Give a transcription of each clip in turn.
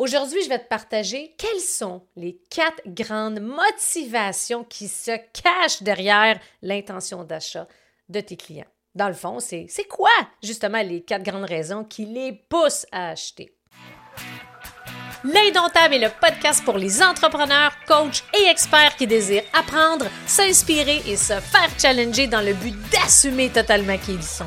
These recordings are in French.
Aujourd'hui, je vais te partager quelles sont les quatre grandes motivations qui se cachent derrière l'intention d'achat de tes clients. Dans le fond, c'est quoi justement les quatre grandes raisons qui les poussent à acheter? L'Indomptable est le podcast pour les entrepreneurs, coachs et experts qui désirent apprendre, s'inspirer et se faire challenger dans le but d'assumer totalement qui ils sont.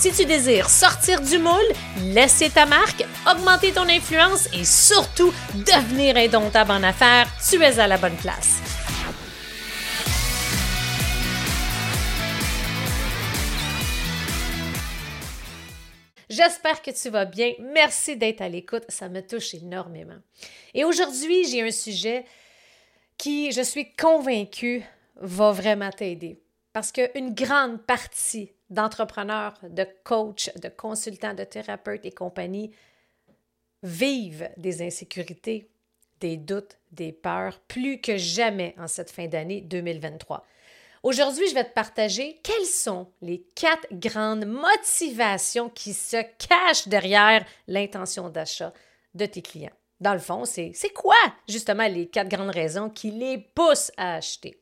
Si tu désires sortir du moule, laisser ta marque, augmenter ton influence et surtout devenir indomptable en affaires, tu es à la bonne place. J'espère que tu vas bien. Merci d'être à l'écoute. Ça me touche énormément. Et aujourd'hui, j'ai un sujet qui, je suis convaincue, va vraiment t'aider. Parce qu'une grande partie d'entrepreneurs, de coachs, de consultants, de thérapeutes et compagnie vivent des insécurités, des doutes, des peurs, plus que jamais en cette fin d'année 2023. Aujourd'hui, je vais te partager quelles sont les quatre grandes motivations qui se cachent derrière l'intention d'achat de tes clients. Dans le fond, c'est quoi justement les quatre grandes raisons qui les poussent à acheter?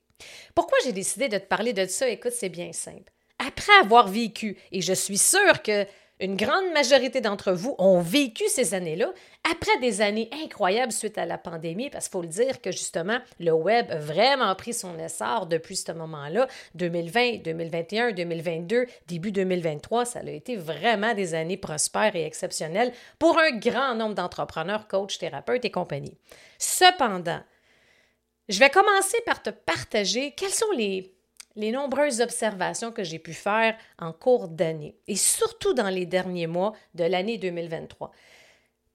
Pourquoi j'ai décidé de te parler de ça? Écoute, c'est bien simple après avoir vécu, et je suis sûre que une grande majorité d'entre vous ont vécu ces années-là après des années incroyables suite à la pandémie, parce qu'il faut le dire que justement, le web a vraiment pris son essor depuis ce moment-là. 2020, 2021, 2022, début 2023, ça a été vraiment des années prospères et exceptionnelles pour un grand nombre d'entrepreneurs, coachs, thérapeutes et compagnie. Cependant, je vais commencer par te partager quels sont les les nombreuses observations que j'ai pu faire en cours d'année et surtout dans les derniers mois de l'année 2023.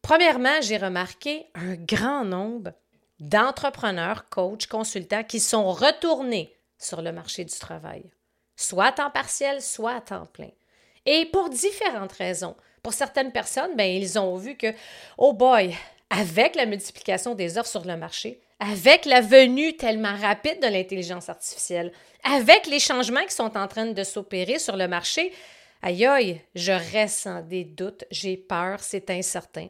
Premièrement, j'ai remarqué un grand nombre d'entrepreneurs, coachs, consultants qui sont retournés sur le marché du travail, soit à temps partiel, soit à temps plein. Et pour différentes raisons. Pour certaines personnes, ben, ils ont vu que, oh boy, avec la multiplication des offres sur le marché, avec la venue tellement rapide de l'intelligence artificielle, avec les changements qui sont en train de s'opérer sur le marché, aïe aïe, je ressens des doutes, j'ai peur, c'est incertain.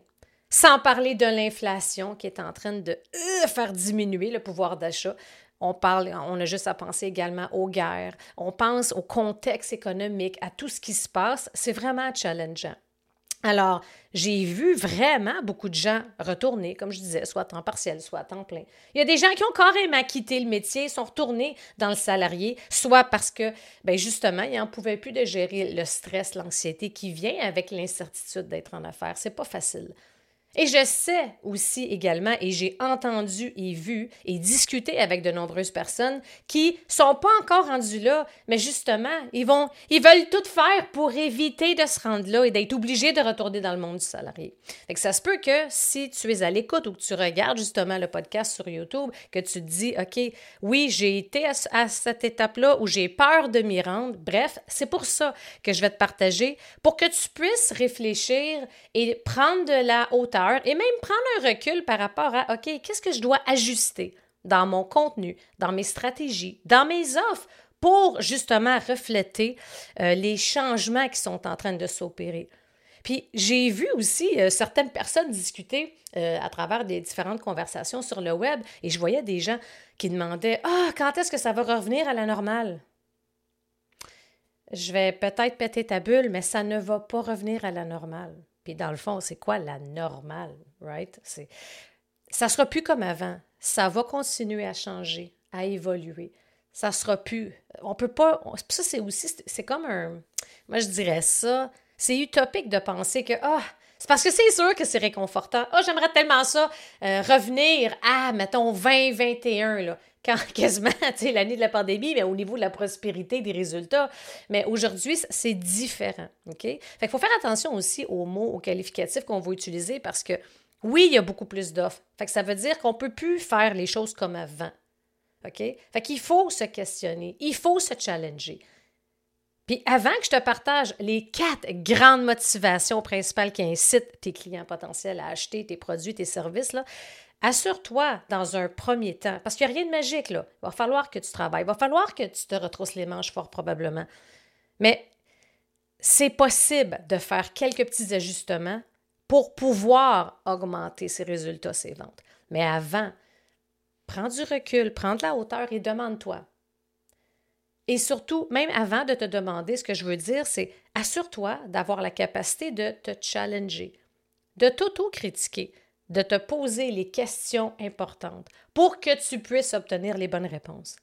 Sans parler de l'inflation qui est en train de euh, faire diminuer le pouvoir d'achat. On parle, on a juste à penser également aux guerres. On pense au contexte économique, à tout ce qui se passe. C'est vraiment challengeant. Alors, j'ai vu vraiment beaucoup de gens retourner, comme je disais, soit à partiel, soit à temps plein. Il y a des gens qui ont carrément quitté le métier, sont retournés dans le salarié, soit parce que, ben justement, ils n'en pouvaient plus de gérer le stress, l'anxiété qui vient avec l'incertitude d'être en affaires. C'est pas facile. Et je sais aussi également, et j'ai entendu et vu et discuté avec de nombreuses personnes qui sont pas encore rendues là, mais justement, ils vont, ils veulent tout faire pour éviter de se rendre là et d'être obligés de retourner dans le monde du salarié. Fait ça se peut que si tu es à l'écoute ou que tu regardes justement le podcast sur YouTube, que tu te dis, OK, oui, j'ai été à, à cette étape-là où j'ai peur de m'y rendre. Bref, c'est pour ça que je vais te partager pour que tu puisses réfléchir et prendre de la hauteur et même prendre un recul par rapport à, OK, qu'est-ce que je dois ajuster dans mon contenu, dans mes stratégies, dans mes offres pour justement refléter euh, les changements qui sont en train de s'opérer. Puis j'ai vu aussi euh, certaines personnes discuter euh, à travers des différentes conversations sur le web et je voyais des gens qui demandaient Ah, quand est-ce que ça va revenir à la normale? Je vais peut-être péter ta bulle, mais ça ne va pas revenir à la normale. Puis dans le fond, c'est quoi la normale, right? C'est, ça sera plus comme avant. Ça va continuer à changer, à évoluer. Ça sera plus. On peut pas. Ça, c'est aussi. C'est comme un. Moi, je dirais ça. C'est utopique de penser que. Ah, c'est parce que c'est sûr que c'est réconfortant. Ah, j'aimerais tellement ça. Euh, revenir à, mettons, 2021, là quand quasiment, tu sais, l'année de la pandémie, mais au niveau de la prospérité des résultats. Mais aujourd'hui, c'est différent, OK? Fait qu'il faut faire attention aussi aux mots, aux qualificatifs qu'on va utiliser parce que, oui, il y a beaucoup plus d'offres. Fait que ça veut dire qu'on ne peut plus faire les choses comme avant. OK? Fait qu'il faut se questionner, il faut se challenger. Puis avant que je te partage les quatre grandes motivations principales qui incitent tes clients potentiels à acheter tes produits, tes services, là, assure-toi dans un premier temps, parce qu'il n'y a rien de magique, là. Il va falloir que tu travailles, il va falloir que tu te retrousses les manches fort probablement. Mais c'est possible de faire quelques petits ajustements pour pouvoir augmenter ses résultats, ses ventes. Mais avant, prends du recul, prends de la hauteur et demande-toi. Et surtout, même avant de te demander, ce que je veux dire, c'est assure-toi d'avoir la capacité de te challenger, de t'auto-critiquer, de te poser les questions importantes pour que tu puisses obtenir les bonnes réponses.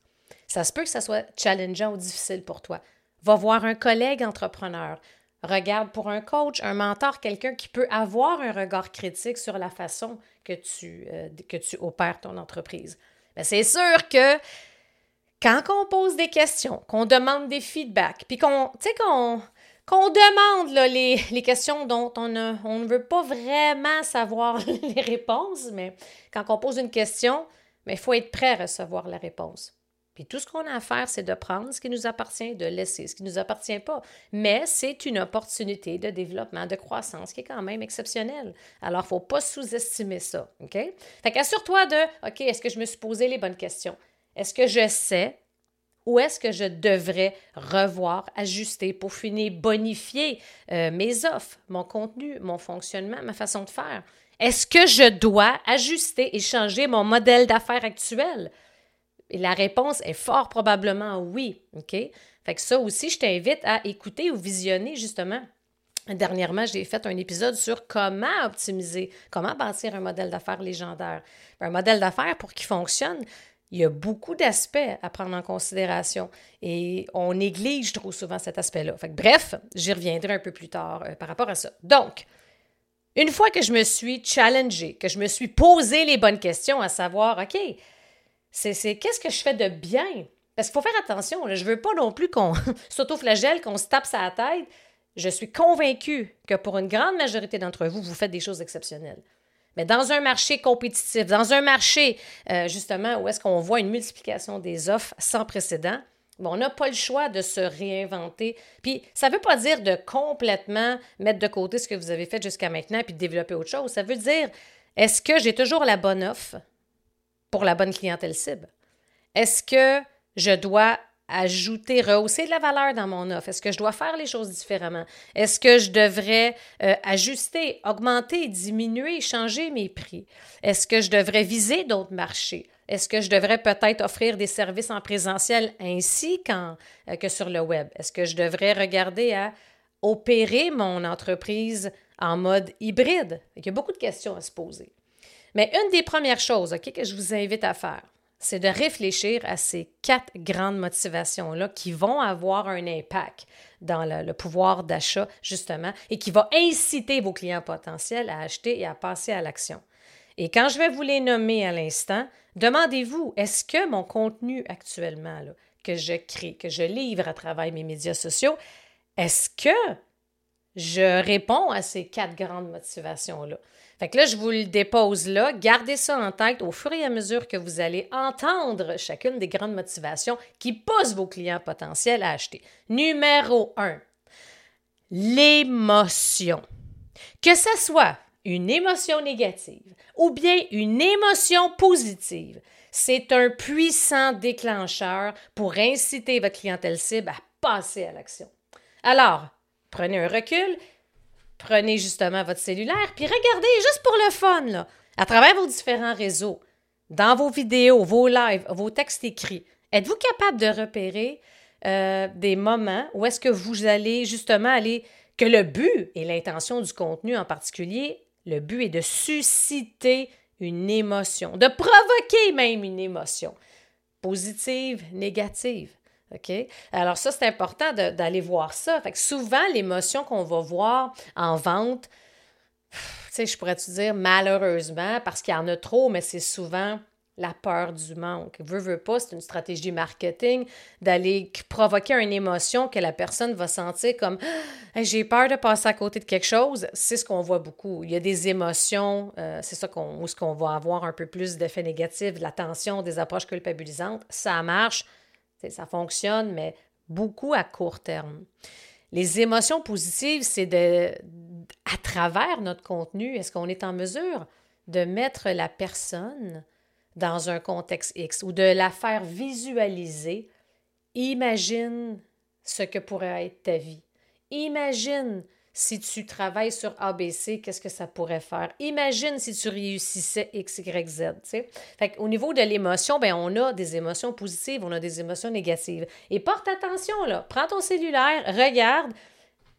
Ça se peut que ça soit challengeant ou difficile pour toi. Va voir un collègue entrepreneur. Regarde pour un coach, un mentor, quelqu'un qui peut avoir un regard critique sur la façon que tu, euh, tu opères ton entreprise. C'est sûr que quand on pose des questions, qu'on demande des feedbacks, puis qu'on, qu'on, qu'on demande les, questions dont on, on, ne veut pas vraiment savoir les réponses, mais quand on pose une question, il faut être prêt à recevoir la réponse. Puis tout ce qu'on a à faire, c'est de prendre ce qui nous appartient, de laisser ce qui ne nous appartient pas. Mais c'est une opportunité de développement, de croissance qui est quand même exceptionnelle. Alors, il ne faut pas sous-estimer ça. OK? Fait qu'assure-toi de OK, est-ce que je me suis posé les bonnes questions? Est-ce que je sais ou est-ce que je devrais revoir, ajuster, peaufiner, bonifier euh, mes offres, mon contenu, mon fonctionnement, ma façon de faire? Est-ce que je dois ajuster et changer mon modèle d'affaires actuel? Et la réponse est fort probablement oui. OK? Fait que ça aussi, je t'invite à écouter ou visionner justement. Dernièrement, j'ai fait un épisode sur comment optimiser, comment bâtir un modèle d'affaires légendaire. Un modèle d'affaires, pour qu'il fonctionne, il y a beaucoup d'aspects à prendre en considération et on néglige trop souvent cet aspect-là. Bref, j'y reviendrai un peu plus tard euh, par rapport à ça. Donc, une fois que je me suis challengée, que je me suis posé les bonnes questions, à savoir, OK, c'est qu'est-ce que je fais de bien? Parce qu'il faut faire attention, je ne veux pas non plus qu'on s'auto-flagelle, qu'on se tape sa tête. Je suis convaincue que pour une grande majorité d'entre vous, vous faites des choses exceptionnelles. Mais dans un marché compétitif, dans un marché euh, justement où est-ce qu'on voit une multiplication des offres sans précédent, on n'a pas le choix de se réinventer. Puis ça ne veut pas dire de complètement mettre de côté ce que vous avez fait jusqu'à maintenant puis de développer autre chose. Ça veut dire, est-ce que j'ai toujours la bonne offre? pour la bonne clientèle cible? Est-ce que je dois ajouter, rehausser de la valeur dans mon offre? Est-ce que je dois faire les choses différemment? Est-ce que je devrais euh, ajuster, augmenter, diminuer, changer mes prix? Est-ce que je devrais viser d'autres marchés? Est-ce que je devrais peut-être offrir des services en présentiel ainsi qu'en, euh, que sur le web? Est-ce que je devrais regarder à opérer mon entreprise en mode hybride? Il y a beaucoup de questions à se poser. Mais une des premières choses que je vous invite à faire, c'est de réfléchir à ces quatre grandes motivations-là qui vont avoir un impact dans le, pouvoir d'achat, justement, et qui va inciter vos clients potentiels à acheter et à passer à l'action. Et quand je vais vous les nommer à l'instant, demandez-vous, est-ce que mon contenu actuellement, que je crée, que je livre à travers mes médias sociaux, est-ce que je réponds à ces quatre grandes motivations-là? Fait que là, je vous le dépose là. Gardez ça en tête au fur et à mesure que vous allez entendre chacune des grandes motivations qui poussent vos clients potentiels à acheter. Numéro 1, l'émotion. Que ce soit une émotion négative ou bien une émotion positive, c'est un puissant déclencheur pour inciter votre clientèle cible à passer à l'action. Alors, prenez un recul, prenez justement votre cellulaire, puis regardez juste pour le fun, à travers vos différents réseaux, dans vos vidéos, vos lives, vos textes écrits. Êtes-vous capable de repérer euh, des moments où est-ce que vous allez justement aller, que le but et l'intention du contenu en particulier, le but est de susciter une émotion, de provoquer même une émotion, positive, négative? OK? Alors, ça, c'est important d'aller voir ça. Fait que souvent, l'émotion qu'on va voir en vente, tu sais, je pourrais te dire malheureusement, parce qu'il y en a trop, mais c'est souvent la peur du manque. Veux, veux pas, c'est une stratégie marketing d'aller provoquer une émotion que la personne va sentir comme j'ai peur de passer à côté de quelque chose. C'est ce qu'on voit beaucoup. Il y a des émotions, euh, c'est ça qu'on, où ce qu'on va avoir un peu plus d'effets négatifs, de la tension, des approches culpabilisantes. Ça marche, ça fonctionne, mais beaucoup à court terme. Les émotions positives, c'est de, à travers notre contenu, est-ce qu'on est en mesure de mettre la personne dans un contexte X ou de la faire visualiser, imagine ce que pourrait être ta vie. Imagine si tu travailles sur ABC, qu'est-ce que ça pourrait faire? Imagine si tu réussissais X, Y, Z. Au niveau de l'émotion, ben, on a des émotions positives, on a des émotions négatives. Et porte attention, là. Prends ton cellulaire, regarde,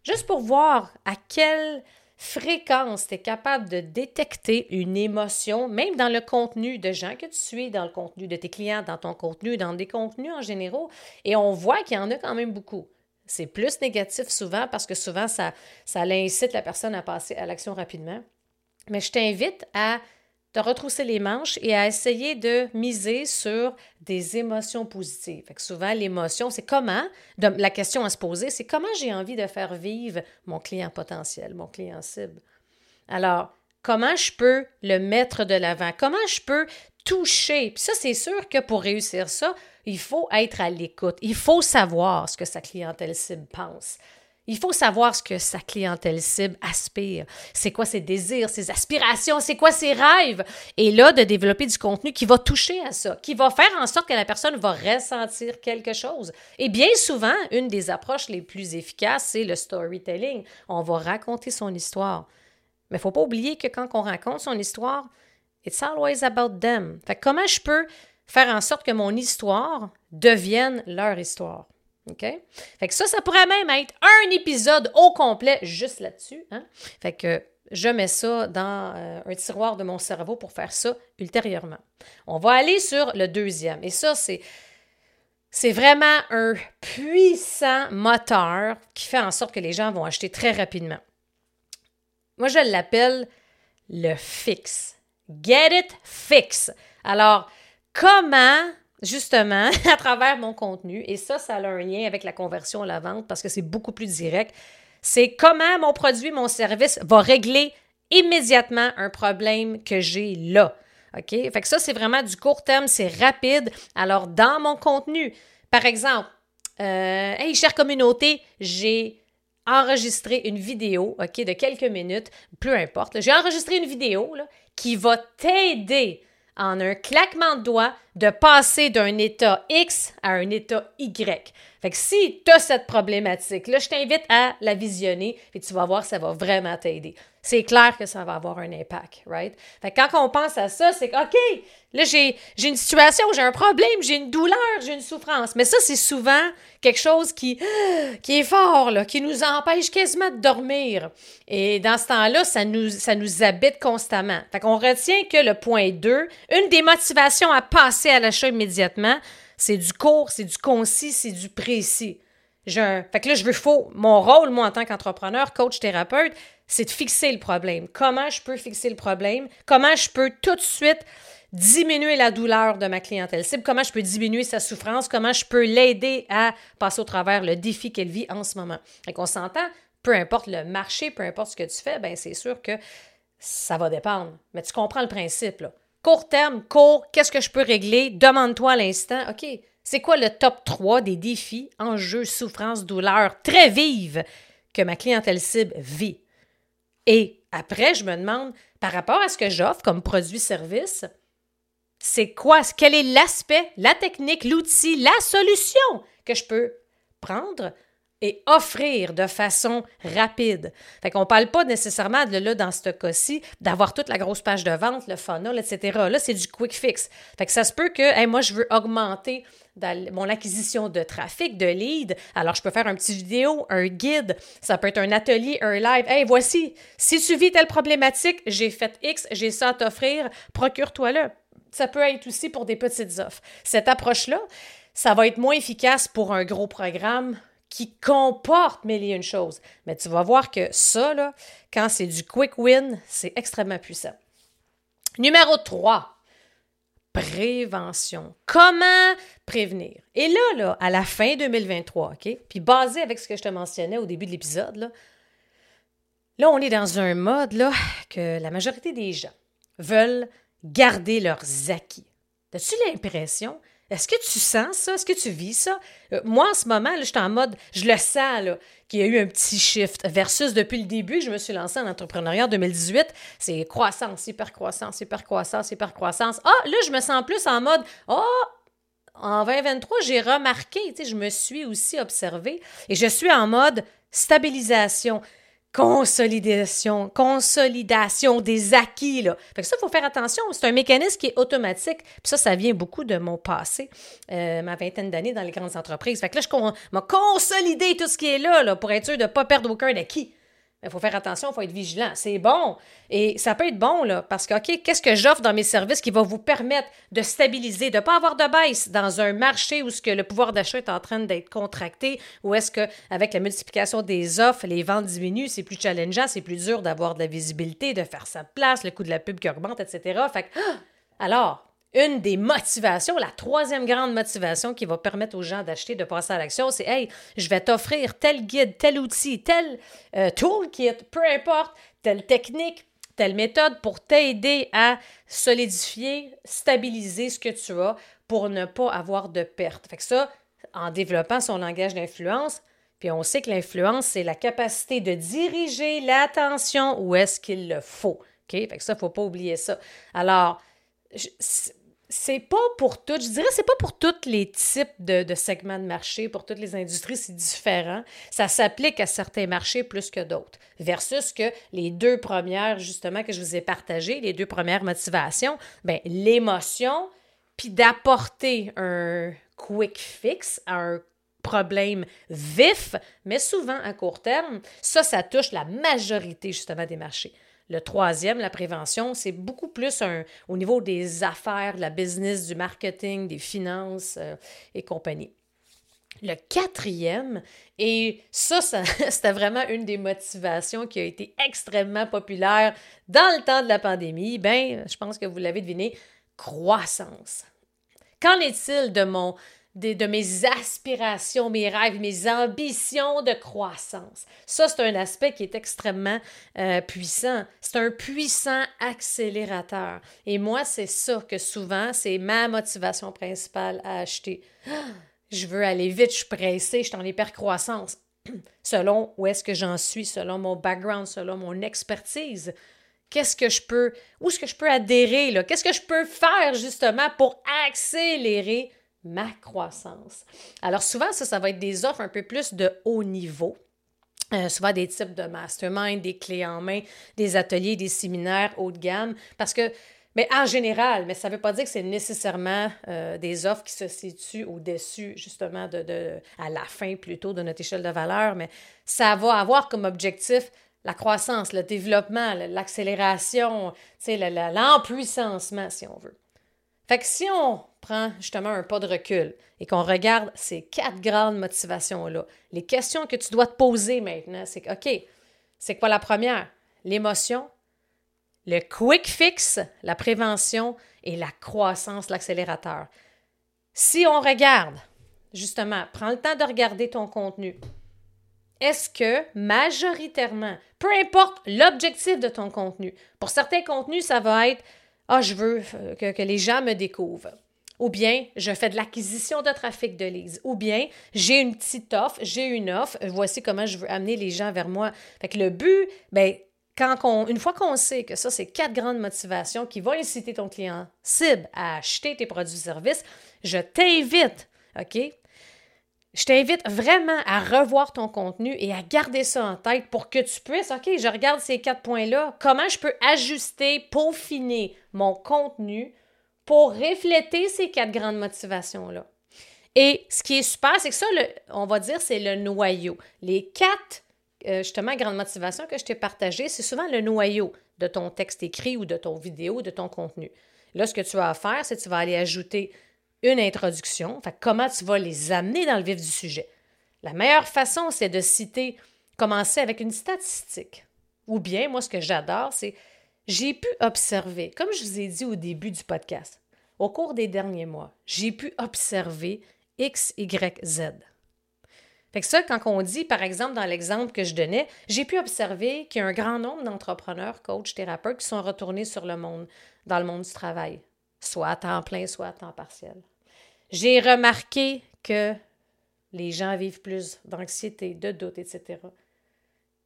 juste pour voir à quelle fréquence, tu es capable de détecter une émotion, même dans le contenu de gens que tu suis, dans le contenu de tes clients, dans ton contenu, dans des contenus en général. Et on voit qu'il y en a quand même beaucoup. C'est plus négatif souvent parce que souvent, ça, ça incite la personne à passer à l'action rapidement. Mais je t'invite à de retrousser les manches et à essayer de miser sur des émotions positives. Souvent, l'émotion, c'est comment, la question à se poser, c'est comment j'ai envie de faire vivre mon client potentiel, mon client cible. Alors, comment je peux le mettre de l'avant? Comment je peux toucher? Puis ça, c'est sûr que pour réussir ça, il faut être à l'écoute. Il faut savoir ce que sa clientèle cible pense. Il faut savoir ce que sa clientèle cible aspire. C'est quoi ses désirs, ses aspirations, c'est quoi ses rêves? Et là, de développer du contenu qui va toucher à ça, qui va faire en sorte que la personne va ressentir quelque chose. Et bien souvent, une des approches les plus efficaces, c'est le storytelling. On va raconter son histoire. Mais il ne faut pas oublier que quand on raconte son histoire, it's always about them. Fait comment je peux faire en sorte que mon histoire devienne leur histoire? OK? Fait que ça, ça pourrait même être un épisode au complet juste là-dessus. Hein? Fait que je mets ça dans euh, un tiroir de mon cerveau pour faire ça ultérieurement. On va aller sur le deuxième. Et ça, c'est. C'est vraiment un puissant moteur qui fait en sorte que les gens vont acheter très rapidement. Moi, je l'appelle le fixe. Get it fix. Alors, comment justement, à travers mon contenu, et ça, ça a un lien avec la conversion la vente parce que c'est beaucoup plus direct, c'est comment mon produit, mon service va régler immédiatement un problème que j'ai là. OK? Fait que ça, c'est vraiment du court terme, c'est rapide. Alors, dans mon contenu, par exemple, euh, hey, chère communauté, j'ai enregistré une vidéo, OK, de quelques minutes, peu importe. J'ai enregistré une vidéo là, qui va t'aider en un claquement de doigts de passer d'un état X à un état Y. Fait que si tu as cette problématique, là, je t'invite à la visionner et tu vas voir, ça va vraiment t'aider. C'est clair que ça va avoir un impact, right? Fait que quand on pense à ça, c'est OK, là, j'ai, une situation, j'ai un problème, j'ai une douleur, j'ai une souffrance. Mais ça, c'est souvent quelque chose qui, qui est fort, qui nous empêche quasiment de dormir. Et dans ce temps-là, ça nous, habite constamment. Fait qu'on retient que le point 2, une des motivations à passer à l'achat immédiatement, c'est du court, c'est du concis, c'est du précis. Fait que là, je veux faux. Mon rôle, moi, en tant qu'entrepreneur, coach, thérapeute, c'est de fixer le problème. Comment je peux fixer le problème? Comment je peux tout de suite diminuer la douleur de ma clientèle cible? Comment je peux diminuer sa souffrance? Comment je peux l'aider à passer au travers le défi qu'elle vit en ce moment? Fait qu'on s'entend, peu importe le marché, peu importe ce que tu fais, ben c'est sûr que ça va dépendre. Mais tu comprends le principe, là. Court terme, court, qu'est-ce que je peux régler? Demande-toi à l'instant, OK, c'est quoi le top 3 des défis, enjeux, souffrances, douleurs très vives que ma clientèle cible vit? Et après, je me demande, par rapport à ce que j'offre comme produit-service, c'est quoi, quel est l'aspect, la technique, l'outil, la solution que je peux prendre et offrir de façon rapide. Fait qu'on parle pas nécessairement de là, dans ce cas-ci, d'avoir toute la grosse page de vente, le funnel, etc. Là, c'est du quick fix. Fait que ça se peut que, moi, je veux augmenter mon acquisition de trafic, de lead. Alors, je peux faire un petit vidéo, un guide. Ça peut être un atelier, un live. Hey, voici, si tu vis telle problématique, j'ai fait X, j'ai ça à t'offrir, procure-toi-le. Ça peut être aussi pour des petites offres. Cette approche-là, ça va être moins efficace pour un gros programme qui comporte et une choses. Mais tu vas voir que ça, quand c'est du quick win, c'est extrêmement puissant. Numéro 3. prévention. Comment prévenir? Et là, là, à la fin 2023, OK? Puis basé avec ce que je te mentionnais au début de l'épisode, là, là, on est dans un mode là, que la majorité des gens veulent garder leurs acquis. As-tu l'impression est-ce que tu sens ça? Est-ce que tu vis ça? Euh, moi, en ce moment, je suis en mode, je le sens, là, qu'il y a eu un petit shift versus depuis le début je me suis lancée en entrepreneuriat en 2018. C'est croissance, hyper croissance, hyper croissance, hyper croissance. Ah, là, je me sens plus en mode, oh, en 2023, j'ai remarqué, tu sais, je me suis aussi observée et je suis en mode stabilisation consolidation, consolidation des acquis. Là. Fait que ça, il faut faire attention. C'est un mécanisme qui est automatique. Puis ça, ça vient beaucoup de mon passé, euh, ma vingtaine d'années dans les grandes entreprises. Fait que là, je m'a consolidé tout ce qui est là, là pour être sûr de ne pas perdre aucun acquis. Il faut faire attention, il faut être vigilant. C'est bon. Et ça peut être bon, là, parce que, OK, qu'est-ce que j'offre dans mes services qui va vous permettre de stabiliser, de ne pas avoir de baisse dans un marché où ce que le pouvoir d'achat est en train d'être contracté, ou est-ce qu'avec la multiplication des offres, les ventes diminuent, c'est plus challengeant, c'est plus dur d'avoir de la visibilité, de faire sa place, le coût de la pub qui augmente, etc. Fait que, alors, une des motivations, la troisième grande motivation qui va permettre aux gens d'acheter, de passer à l'action, c'est Hey, je vais t'offrir tel guide, tel outil, tel euh, toolkit, peu importe, telle technique, telle méthode pour t'aider à solidifier, stabiliser ce que tu as pour ne pas avoir de perte. Fait que ça, en développant son langage d'influence, puis on sait que l'influence, c'est la capacité de diriger l'attention où est-ce qu'il le faut. OK? Fait que ça, il ne faut pas oublier ça. Alors, c'est pas pour toutes, je dirais, c'est pas pour tous les types de, segments de marché, pour toutes les industries, c'est différent. Ça s'applique à certains marchés plus que d'autres. Versus que les deux premières, justement, que je vous ai partagées, les deux premières motivations, ben l'émotion, puis d'apporter un quick fix à un problème vif, mais souvent à court terme, ça, ça touche la majorité, justement, des marchés. Le troisième, la prévention, c'est beaucoup plus au niveau des affaires, de la business, du marketing, des finances euh, et compagnie. Le quatrième, et ça, ça c'était vraiment une des motivations qui a été extrêmement populaire dans le temps de la pandémie, ben, je pense que vous l'avez deviné, croissance. Qu'en est-il de mon de, mes aspirations, mes rêves, mes ambitions de croissance. Ça, c'est un aspect qui est extrêmement euh, puissant. C'est un puissant accélérateur. Et moi, c'est ça que souvent, c'est ma motivation principale à acheter. Je veux aller vite, je suis pressée, je suis en hypercroissance. selon où est-ce que j'en suis, selon mon background, selon mon expertise qu'est-ce que je peux, où est-ce que je peux adhérer? Qu'est-ce que je peux faire justement pour accélérer ma croissance. Alors souvent, ça, ça va être des offres un peu plus de haut niveau. Euh, souvent des types de mastermind, des clés en main, des ateliers, des séminaires haut de gamme, parce que, mais en général, mais ça ne veut pas dire que c'est nécessairement euh, des offres qui se situent au-dessus, justement, de, à la fin plutôt de notre échelle de valeur, mais ça va avoir comme objectif la croissance, le développement, l'accélération, l'empuissancement, si on veut. Fait que si on prend justement un pas de recul et qu'on regarde ces quatre grandes motivations-là, les questions que tu dois te poser maintenant, c'est OK, c'est quoi la première? L'émotion, le quick fix, la prévention et la croissance, l'accélérateur. Si on regarde, justement, prends le temps de regarder ton contenu. Est-ce que majoritairement, peu importe l'objectif de ton contenu, pour certains contenus, ça va être ah, je veux euh, que, les gens me découvrent. Ou bien, je fais de l'acquisition de trafic de leads. Ou bien, j'ai une petite offre, j'ai une offre, voici comment je veux amener les gens vers moi. Fait que le but, ben, quand une fois qu'on sait que ça, c'est quatre grandes motivations qui vont inciter ton client cible à acheter tes produits et services, je t'invite, OK, je t'invite vraiment à revoir ton contenu et à garder ça en tête pour que tu puisses, OK, je regarde ces quatre points-là, comment je peux ajuster, peaufiner mon contenu pour refléter ces quatre grandes motivations-là. Et ce qui est super, c'est que ça, on va dire, c'est le noyau. Les quatre, euh, justement, grandes motivations que je t'ai partagées, c'est souvent le noyau de ton texte écrit ou de ton vidéo, de ton contenu. Là, ce que tu vas faire, c'est que tu vas aller ajouter une introduction, fait, comment tu vas les amener dans le vif du sujet? La meilleure façon, c'est de citer, commencer avec une statistique. Ou bien, moi, ce que j'adore, c'est j'ai pu observer, comme je vous ai dit au début du podcast, au cours des derniers mois, j'ai pu observer X, Y, Z. Fait que ça, quand on dit, par exemple, dans l'exemple que je donnais, j'ai pu observer qu'il y a un grand nombre d'entrepreneurs, coachs, thérapeutes qui sont retournés sur le monde, dans le monde du travail, soit à temps plein, soit à temps partiel. J'ai remarqué que les gens vivent plus d'anxiété, de doute, etc.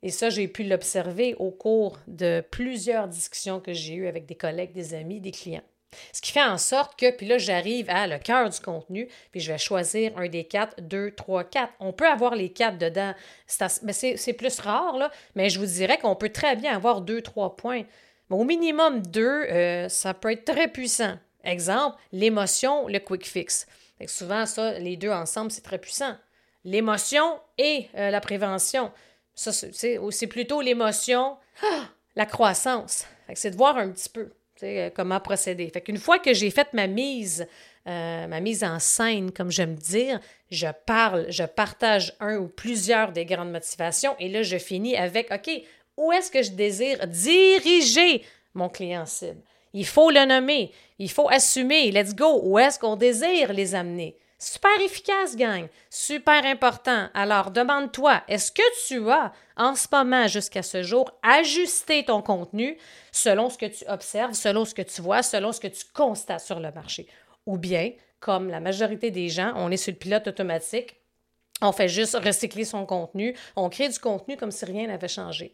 Et ça, j'ai pu l'observer au cours de plusieurs discussions que j'ai eues avec des collègues, des amis, des clients. Ce qui fait en sorte que, puis là, j'arrive à le cœur du contenu, puis je vais choisir un des quatre, deux, trois, quatre. On peut avoir les quatre dedans, mais c'est plus rare, là, mais je vous dirais qu'on peut très bien avoir deux, trois points. Mais au minimum deux, euh, ça peut être très puissant. Exemple, l'émotion, le quick fix. souvent, ça, les deux ensemble, c'est très puissant. L'émotion et euh, la prévention. Ça, c'est plutôt l'émotion, la croissance. C'est de voir un petit peu. Euh, comment procéder. Fait qu'une fois que j'ai fait ma mise, euh, ma mise en scène, comme j'aime dire, je parle, je partage un ou plusieurs des grandes motivations et là, je finis avec, OK, où est-ce que je désire diriger mon client cible? Il faut le nommer, il faut assumer, let's go, où est-ce qu'on désire les amener? Super efficace, gang. Super important. Alors, demande-toi, est-ce que tu as, en ce moment, jusqu'à ce jour, ajusté ton contenu selon ce que tu observes, selon ce que tu vois, selon ce que tu constates sur le marché? Ou bien, comme la majorité des gens, on est sur le pilote automatique, on fait juste recycler son contenu, on crée du contenu comme si rien n'avait changé.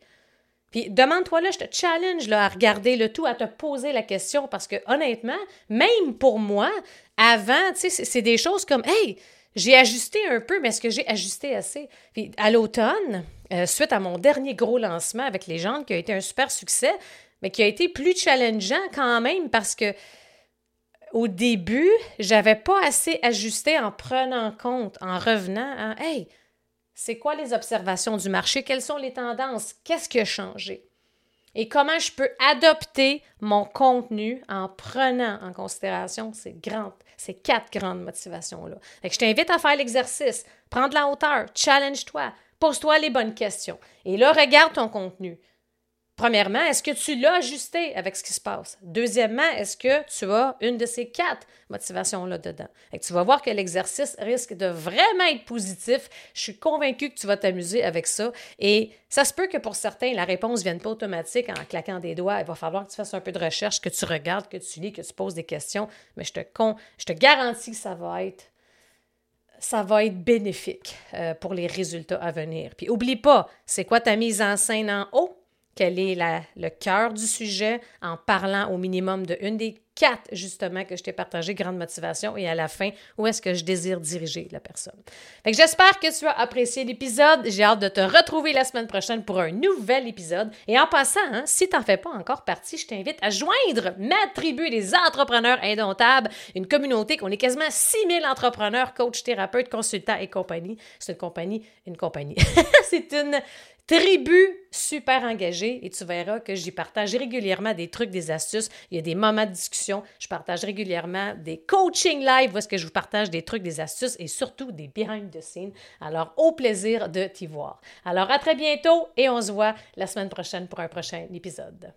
Puis demande-toi là, je te challenge là, à regarder le tout, à te poser la question parce que honnêtement, même pour moi, avant, tu sais, c'est des choses comme Hey, j'ai ajusté un peu, mais est-ce que j'ai ajusté assez? Puis à l'automne, euh, suite à mon dernier gros lancement avec les gens, qui a été un super succès, mais qui a été plus challengeant quand même parce que au début, j'avais pas assez ajusté en prenant compte, en revenant à Hey, c'est quoi les observations du marché? Quelles sont les tendances? Qu'est-ce qui a changé? Et comment je peux adopter mon contenu en prenant en considération ces, grandes, ces quatre grandes motivations-là? Je t'invite à faire l'exercice, prendre la hauteur, challenge-toi, pose-toi les bonnes questions. Et là, regarde ton contenu. Premièrement, est-ce que tu l'as ajusté avec ce qui se passe? Deuxièmement, est-ce que tu as une de ces quatre motivations-là dedans? Et tu vas voir que l'exercice risque de vraiment être positif. Je suis convaincue que tu vas t'amuser avec ça. Et ça se peut que pour certains, la réponse ne vienne pas automatique en claquant des doigts. Il va falloir que tu fasses un peu de recherche, que tu regardes, que tu lis, que tu poses des questions. Mais je te, con, je te garantis que ça va être bénéfique euh, pour les résultats à venir. Puis oublie pas, c'est quoi ta mise en scène en haut? Quel est le cœur du sujet en parlant au minimum de une des quatre, justement, que je t'ai partagé, grande motivation, et à la fin, où est-ce que je désire diriger la personne. j'espère que tu as apprécié l'épisode. J'ai hâte de te retrouver la semaine prochaine pour un nouvel épisode. Et en passant, hein, si tu n'en fais pas encore partie, je t'invite à joindre ma tribu des entrepreneurs indomptables, une communauté qu'on est quasiment 6000 entrepreneurs, coachs, thérapeutes, consultants et compagnie. C'est une compagnie, une compagnie. C'est une tribu super engagée et tu verras que j'y partage régulièrement des trucs, des astuces. Il y a des moments de discussion. Je partage régulièrement des coaching live où est-ce que je vous partage des trucs, des astuces et surtout des behind the scenes. Alors, au plaisir de t'y voir. Alors, à très bientôt et on se voit la semaine prochaine pour un prochain épisode.